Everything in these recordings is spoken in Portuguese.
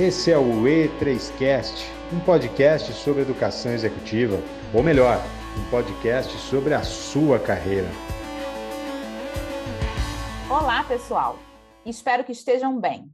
Esse é o E3Cast, um podcast sobre educação executiva, ou melhor, um podcast sobre a sua carreira. Olá, pessoal. Espero que estejam bem.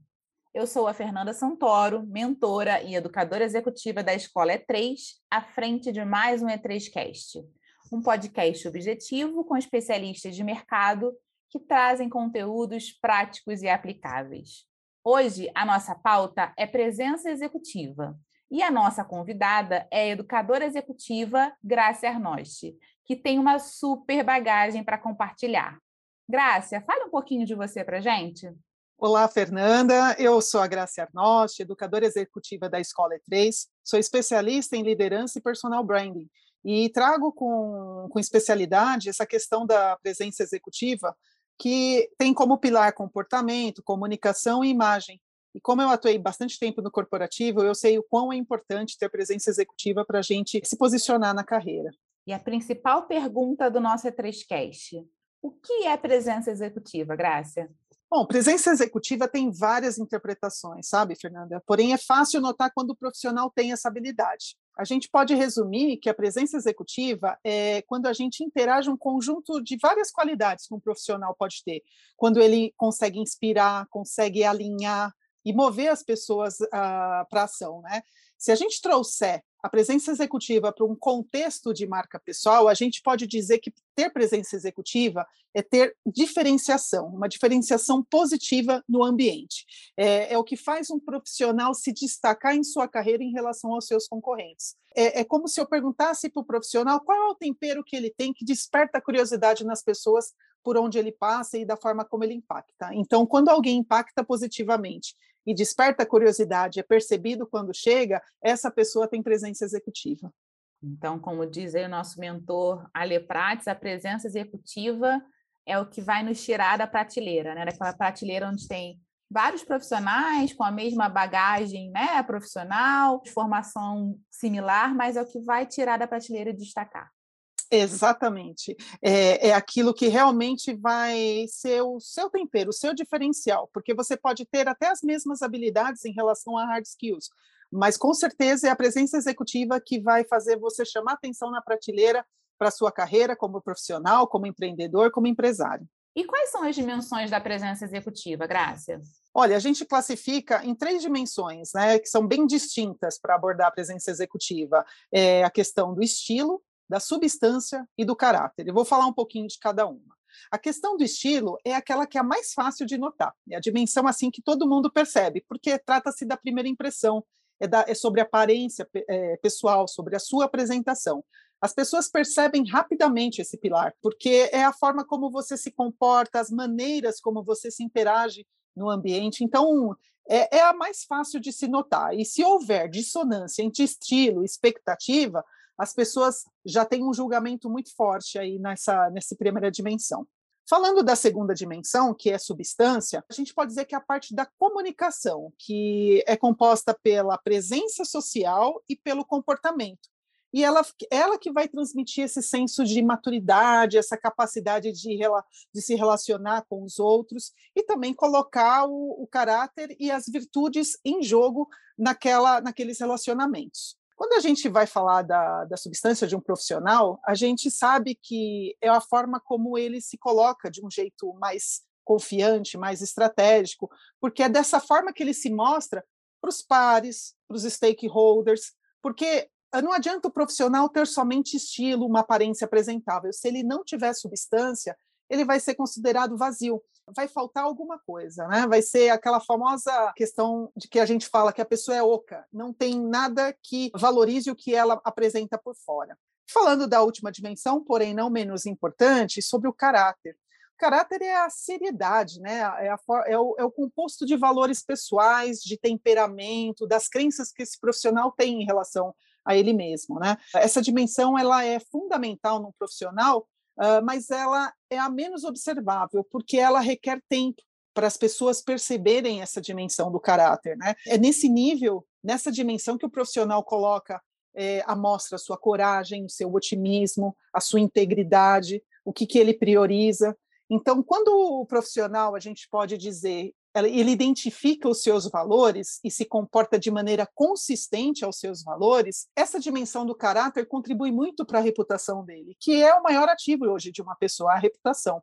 Eu sou a Fernanda Santoro, mentora e educadora executiva da Escola E3, à frente de mais um E3Cast, um podcast objetivo com especialistas de mercado que trazem conteúdos práticos e aplicáveis. Hoje, a nossa pauta é presença executiva. E a nossa convidada é a educadora executiva Grácia Arnosti, que tem uma super bagagem para compartilhar. Grácia, fale um pouquinho de você para gente. Olá, Fernanda. Eu sou a Grácia Arnosti, educadora executiva da Escola E3. Sou especialista em liderança e personal branding. E trago com, com especialidade essa questão da presença executiva que tem como pilar comportamento, comunicação e imagem. E como eu atuei bastante tempo no corporativo, eu sei o quão é importante ter presença executiva para a gente se posicionar na carreira. E a principal pergunta do nosso E3Cast: o que é presença executiva, Grácia? Bom, presença executiva tem várias interpretações, sabe, Fernanda? Porém, é fácil notar quando o profissional tem essa habilidade. A gente pode resumir que a presença executiva é quando a gente interage um conjunto de várias qualidades que um profissional pode ter. Quando ele consegue inspirar, consegue alinhar e mover as pessoas uh, ah, para ação, né? Se a gente trouxer a presença executiva para um contexto de marca pessoal, a gente pode dizer que ter presença executiva é ter diferenciação, uma diferenciação positiva no ambiente. É, é o que faz um profissional se destacar em sua carreira em relação aos seus concorrentes. É, é como se eu perguntasse para o profissional qual é o tempero que ele tem que desperta a curiosidade nas pessoas por onde ele passa e da forma como ele impacta. Então, quando alguém impacta positivamente e desperta curiosidade, é percebido quando chega, essa pessoa tem presença executiva. Então, como diz aí o nosso mentor Ale Prates, a presença executiva é o que vai nos tirar da prateleira, né? Daquela prateleira onde tem vários profissionais com a mesma bagagem né, profissional, formação similar, mas é o que vai tirar da prateleira e destacar. Exatamente. É, é aquilo que realmente vai ser o seu tempero, o seu diferencial, porque você pode ter até as mesmas habilidades em relação a hard skills, mas com certeza é a presença executiva que vai fazer você chamar atenção na prateleira para a sua carreira como profissional, como empreendedor, como empresário. E quais são as dimensões da presença executiva, Grácia? Olha, a gente classifica em três dimensões, né, que são bem distintas para abordar a presença executiva. É a questão do estilo, da substância e do caráter. Eu vou falar um pouquinho de cada uma. A questão do estilo é aquela que é a mais fácil de notar, é a dimensão assim que todo mundo percebe, porque trata-se da primeira impressão, é, da, é sobre a aparência é, pessoal, sobre a sua apresentação. As pessoas percebem rapidamente esse pilar, porque é a forma como você se comporta, as maneiras como você se interage no ambiente. Então, é, é a mais fácil de se notar. E se houver dissonância entre estilo e expectativa, as pessoas já têm um julgamento muito forte aí nessa, nessa primeira dimensão. Falando da segunda dimensão, que é substância, a gente pode dizer que é a parte da comunicação, que é composta pela presença social e pelo comportamento. E ela, ela que vai transmitir esse senso de maturidade, essa capacidade de, de se relacionar com os outros e também colocar o, o caráter e as virtudes em jogo naquela, naqueles relacionamentos. Quando a gente vai falar da, da substância de um profissional, a gente sabe que é a forma como ele se coloca de um jeito mais confiante, mais estratégico, porque é dessa forma que ele se mostra para os pares, para os stakeholders, porque não adianta o profissional ter somente estilo, uma aparência apresentável. Se ele não tiver substância, ele vai ser considerado vazio. Vai faltar alguma coisa, né? Vai ser aquela famosa questão de que a gente fala que a pessoa é oca, não tem nada que valorize o que ela apresenta por fora. Falando da última dimensão, porém não menos importante, sobre o caráter. O caráter é a seriedade, né? é, a, é, o, é o composto de valores pessoais, de temperamento, das crenças que esse profissional tem em relação a ele mesmo. Né? Essa dimensão ela é fundamental no profissional uh, mas ela é a menos observável, porque ela requer tempo para as pessoas perceberem essa dimensão do caráter. Né? É nesse nível, nessa dimensão que o profissional coloca é, à mostra a sua coragem, o seu otimismo, a sua integridade, o que, que ele prioriza. Então, quando o profissional, a gente pode dizer ele identifica os seus valores e se comporta de maneira consistente aos seus valores, essa dimensão do caráter contribui muito para a reputação dele, que é o maior ativo hoje de uma pessoa, a reputação.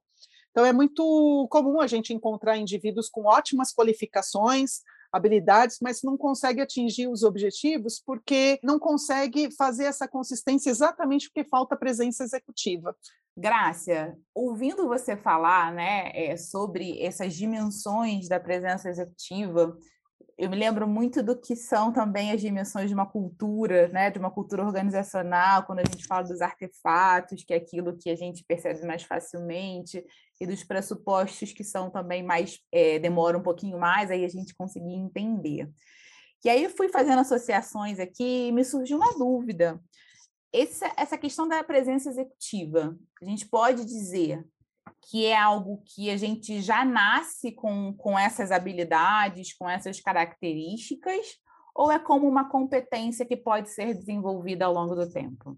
Então, é muito comum a gente encontrar indivíduos com ótimas qualificações, habilidades, mas não consegue atingir os objetivos porque não consegue fazer essa consistência exatamente porque falta presença executiva. Grácia, ouvindo você falar né, é, sobre essas dimensões da presença executiva, eu me lembro muito do que são também as dimensões de uma cultura, né, de uma cultura organizacional, quando a gente fala dos artefatos, que é aquilo que a gente percebe mais facilmente, e dos pressupostos que são também mais, é, demoram um pouquinho mais, aí a gente conseguir entender. E aí eu fui fazendo associações aqui e me surgiu uma dúvida. Essa, essa questão da presença executiva, a gente pode dizer que é algo que a gente já nasce com, com essas habilidades, com essas características, ou é como uma competência que pode ser desenvolvida ao longo do tempo?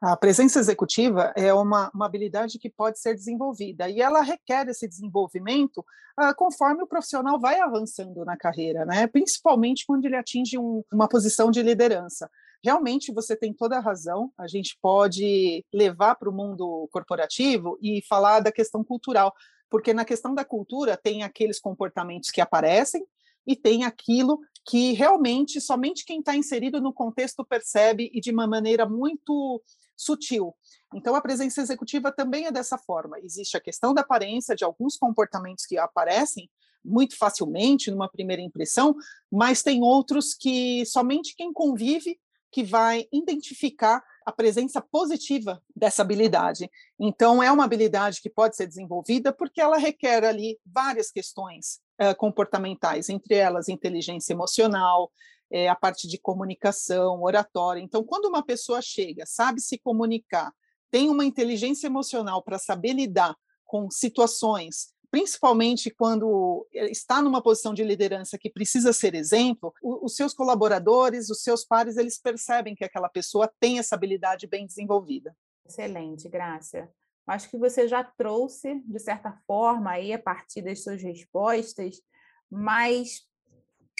A presença executiva é uma, uma habilidade que pode ser desenvolvida e ela requer esse desenvolvimento ah, conforme o profissional vai avançando na carreira, né? principalmente quando ele atinge um, uma posição de liderança realmente você tem toda a razão. A gente pode levar para o mundo corporativo e falar da questão cultural, porque na questão da cultura tem aqueles comportamentos que aparecem e tem aquilo que realmente somente quem está inserido no contexto percebe e de uma maneira muito sutil. Então, a presença executiva também é dessa forma. Existe a questão da aparência de alguns comportamentos que aparecem muito facilmente numa primeira impressão, mas tem outros que somente quem convive que vai identificar a presença positiva dessa habilidade. Então, é uma habilidade que pode ser desenvolvida porque ela requer ali várias questões uh, comportamentais, entre elas inteligência emocional, é, a parte de comunicação, oratória. Então, quando uma pessoa chega, sabe se comunicar, tem uma inteligência emocional para saber lidar com situações principalmente quando eh, está numa posição de liderança que precisa ser exemplo, os seus colaboradores, os seus pares, eles percebem que aquela pessoa tem essa habilidade bem desenvolvida. Excelente, Graça. Acho que você já trouxe, de certa forma, aí a partir das suas respostas, mas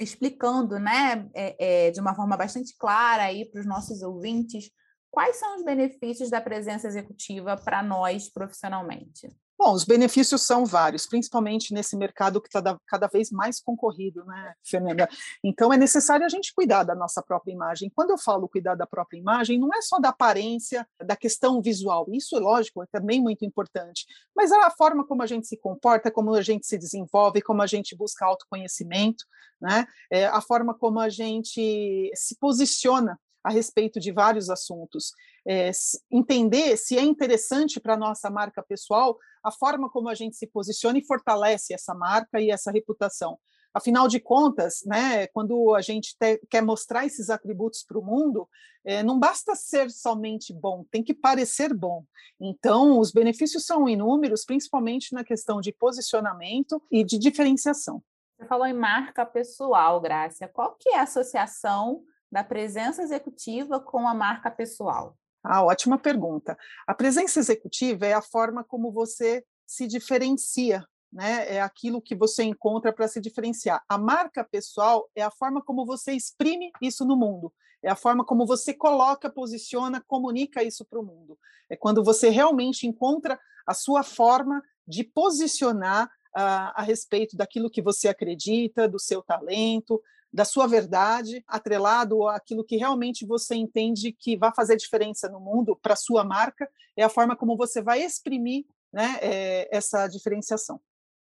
explicando, né, é, é, de uma forma bastante clara aí para os nossos ouvintes, quais são os benefícios da presença executiva para nós profissionalmente? Bom, os benefícios são vários, principalmente nesse mercado que está cada vez mais concorrido, né, Fernanda? Então é necessário a gente cuidar da nossa própria imagem. Quando eu falo cuidar da própria imagem, não é só da aparência, da questão visual. Isso, lógico, é também muito importante. Mas é a forma como a gente se comporta, como a gente se desenvolve, como a gente busca autoconhecimento, né? É a forma como a gente se posiciona a respeito de vários assuntos. É, entender se é interessante para a nossa marca pessoal a forma como a gente se posiciona e fortalece essa marca e essa reputação. Afinal de contas, né, quando a gente te, quer mostrar esses atributos para o mundo, é, não basta ser somente bom, tem que parecer bom. Então, os benefícios são inúmeros, principalmente na questão de posicionamento e de diferenciação. Você falou em marca pessoal, Grácia. Qual que é a associação da presença executiva com a marca pessoal? Ah, ótima pergunta. A presença executiva é a forma como você se diferencia, né? É aquilo que você encontra para se diferenciar. A marca pessoal é a forma como você exprime isso no mundo. É a forma como você coloca, posiciona, comunica isso para o mundo. É quando você realmente encontra a sua forma de posicionar uh, a respeito daquilo que você acredita, do seu talento, da sua verdade, atrelado àquilo que realmente você entende que vai fazer diferença no mundo para a sua marca, é a forma como você vai exprimir né, é, essa diferenciação.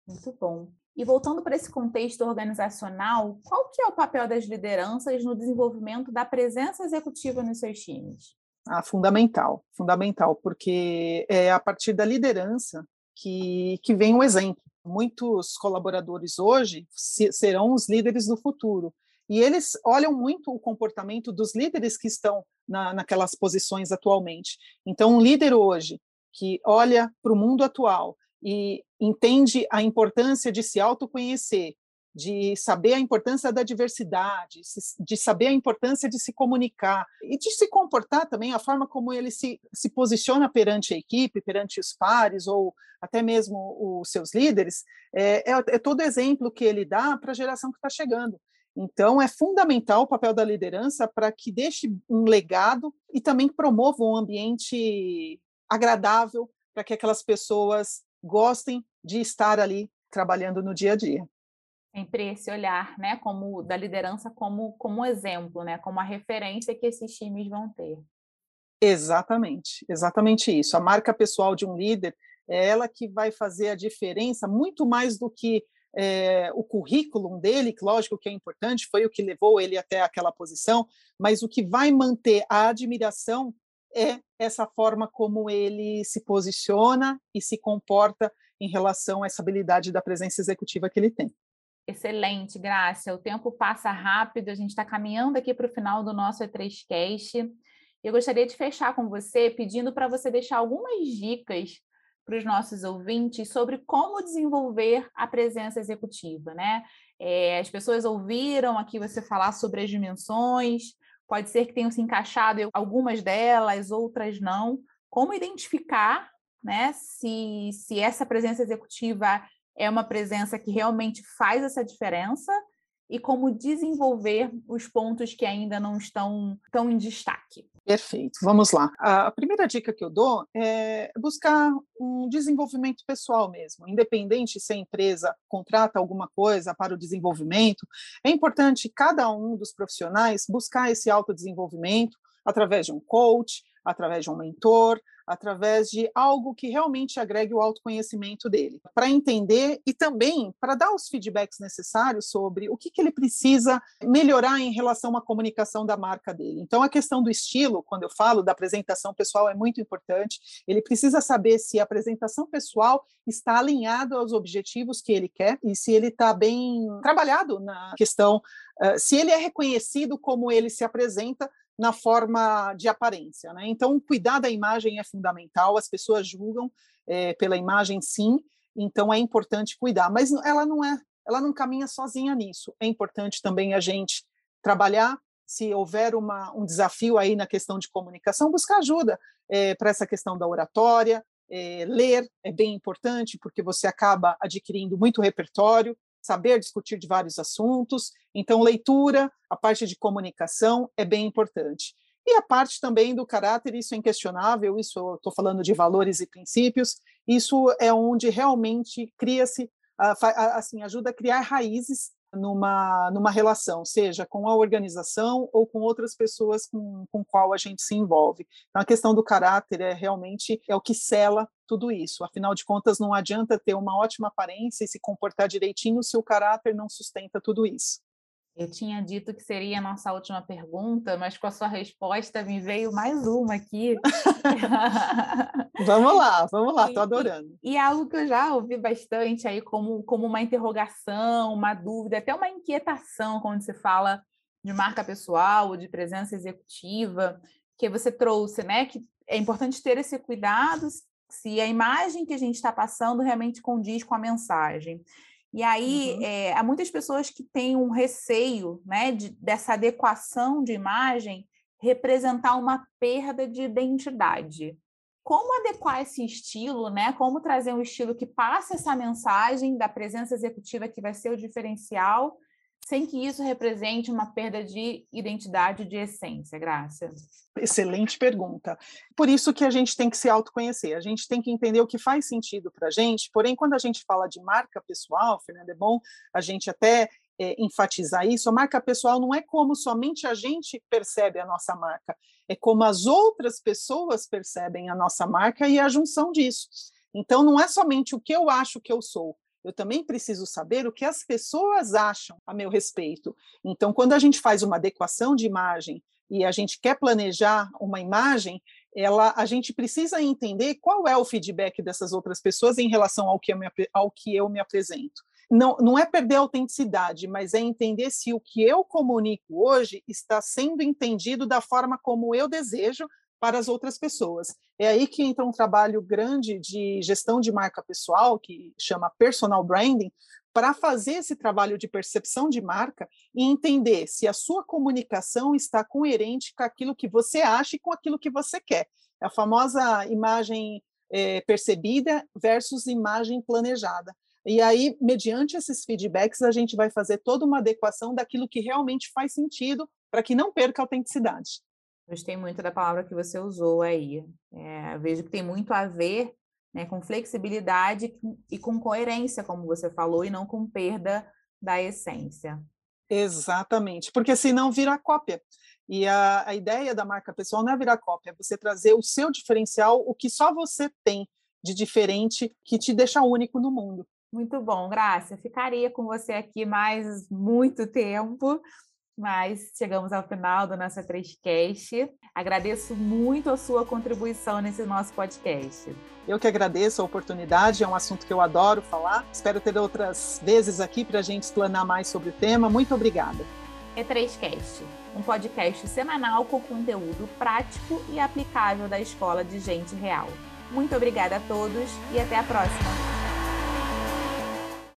Muito bom. E voltando para esse contexto organizacional, qual que é o papel das lideranças no desenvolvimento da presença executiva nos seus times? Ah, fundamental, fundamental, porque é a partir da liderança que, que vem o exemplo muitos colaboradores hoje serão os líderes do futuro. E eles olham muito o comportamento dos líderes que estão na, naquelas posições atualmente. Então, um líder hoje que olha para o mundo atual e entende a importância de se autoconhecer de saber a importância da diversidade, de saber a importância de se comunicar e de se comportar também, a forma como ele se, se posiciona perante a equipe, perante os pares ou até mesmo os seus líderes, é, é, é todo exemplo que ele dá para a geração que está chegando. Então, é fundamental o papel da liderança para que deixe um legado e também promova um ambiente agradável para que aquelas pessoas gostem de estar ali trabalhando no dia a dia. Sempre esse olhar, né, como da liderança como como exemplo, né, como a referência que esses times vão ter. Exatamente, exatamente isso. A marca pessoal de um líder é ela que vai fazer a diferença muito mais do que é, o currículo dele, que lógico que é importante, foi o que levou ele até aquela posição, mas o que vai manter a admiração é essa forma como ele se posiciona e se comporta em relação a essa habilidade da presença executiva que ele tem. Excelente, Graça. O tempo passa rápido, a gente está caminhando aqui para o final do nosso E3Cast. Eu gostaria de fechar com você pedindo para você deixar algumas dicas para os nossos ouvintes sobre como desenvolver a presença executiva, né? É, as pessoas ouviram aqui você falar sobre as dimensões, pode ser que tenham se encaixado algumas delas, outras não. Como identificar, né, se, se essa presença executiva é uma presença que realmente faz essa diferença e como desenvolver os pontos que ainda não estão tão em destaque. Perfeito, vamos lá. A primeira dica que eu dou é buscar um desenvolvimento pessoal mesmo, independente se a empresa contrata alguma coisa para o desenvolvimento, é importante cada um dos profissionais buscar esse autodesenvolvimento através de um coach, através de um mentor, através de algo que realmente agregue o autoconhecimento dele, para entender e também para dar os feedbacks necessários sobre o que, que ele precisa melhorar em relação à comunicação da marca dele. Então, a questão do estilo, quando eu falo da apresentação pessoal, é muito importante. Ele precisa saber se a apresentação pessoal está alinhada aos objetivos que ele quer e se ele está bem trabalhado na questão, se ele é reconhecido como ele se apresenta na forma de aparência. Né? Então, cuidar da imagem é fundamental, as pessoas julgam é, pela imagem, sim, então é importante cuidar, mas ela não é, ela não caminha sozinha nisso. É importante também a gente trabalhar, se houver uma, um desafio aí na questão de comunicação, buscar ajuda é, para essa questão da oratória, é, ler é bem importante, porque você acaba adquirindo muito repertório, saber discutir de vários assuntos. Então, leitura, a parte de comunicação é bem importante. E a parte também do caráter, isso é inquestionável, isso estou falando de valores e princípios, isso é onde realmente cria-se, assim, ajuda a criar raízes numa, numa relação, seja com a organização ou com outras pessoas com, com qual a gente se envolve. Então, a questão do caráter é realmente é o que cela tudo isso. Afinal de contas, não adianta ter uma ótima aparência e se comportar direitinho se o caráter não sustenta tudo isso. Eu tinha dito que seria a nossa última pergunta, mas com a sua resposta me veio mais uma aqui. vamos lá, vamos lá, estou adorando. E, e, algo que eu já ouvi bastante aí como, como uma interrogação, uma dúvida, até uma inquietação quando se fala de marca pessoal ou de presença executiva, que você trouxe, né? Que é importante ter esse cuidado se a imagem que a gente está passando realmente condiz com a mensagem. E aí, uhum. é, há muitas pessoas que têm um receio né, de, dessa adequação de imagem representar uma perda de identidade. Como adequar esse estilo, né? Como trazer um estilo que passe essa mensagem da presença executiva que vai ser o diferencial, sem que isso represente uma perda de identidade, de essência, Graça? Excelente pergunta. Por isso que a gente tem que se autoconhecer, a gente tem que entender o que faz sentido para a gente, porém, quando a gente fala de marca pessoal, Fernando, é bom a gente até é, enfatizar isso, a marca pessoal não é como somente a gente percebe a nossa marca, é como as outras pessoas percebem a nossa marca e a junção disso. Então, não é somente o que eu acho que eu sou, eu também preciso saber o que as pessoas acham a meu respeito. Então, quando a gente faz uma adequação de imagem e a gente quer planejar uma imagem, ela, a gente precisa entender qual é o feedback dessas outras pessoas em relação ao que eu me, ao que eu me apresento. Não, não é perder a autenticidade, mas é entender se o que eu comunico hoje está sendo entendido da forma como eu desejo para as outras pessoas. É aí que entra um trabalho grande de gestão de marca pessoal, que chama personal branding, para fazer esse trabalho de percepção de marca e entender se a sua comunicação está coerente com aquilo que você acha e com aquilo que você quer. É a famosa imagem é, percebida versus imagem planejada. E aí, mediante esses feedbacks, a gente vai fazer toda uma adequação daquilo que realmente faz sentido para que não perca a autenticidade. Gostei muito da palavra que você usou aí. É, vejo que tem muito a ver né, com flexibilidade e com coerência, como você falou, e não com perda da essência. Exatamente, porque senão vira cópia. E a, a ideia da marca pessoal não é virar cópia, é você trazer o seu diferencial, o que só você tem de diferente, que te deixa único no mundo. Muito bom, Graça. Ficaria com você aqui mais muito tempo, mas chegamos ao final do nosso 3Cast. Agradeço muito a sua contribuição nesse nosso podcast. Eu que agradeço a oportunidade, é um assunto que eu adoro falar. Espero ter outras vezes aqui para a gente explanar mais sobre o tema. Muito obrigada. E3Cast, um podcast semanal com conteúdo prático e aplicável da Escola de Gente Real. Muito obrigada a todos e até a próxima!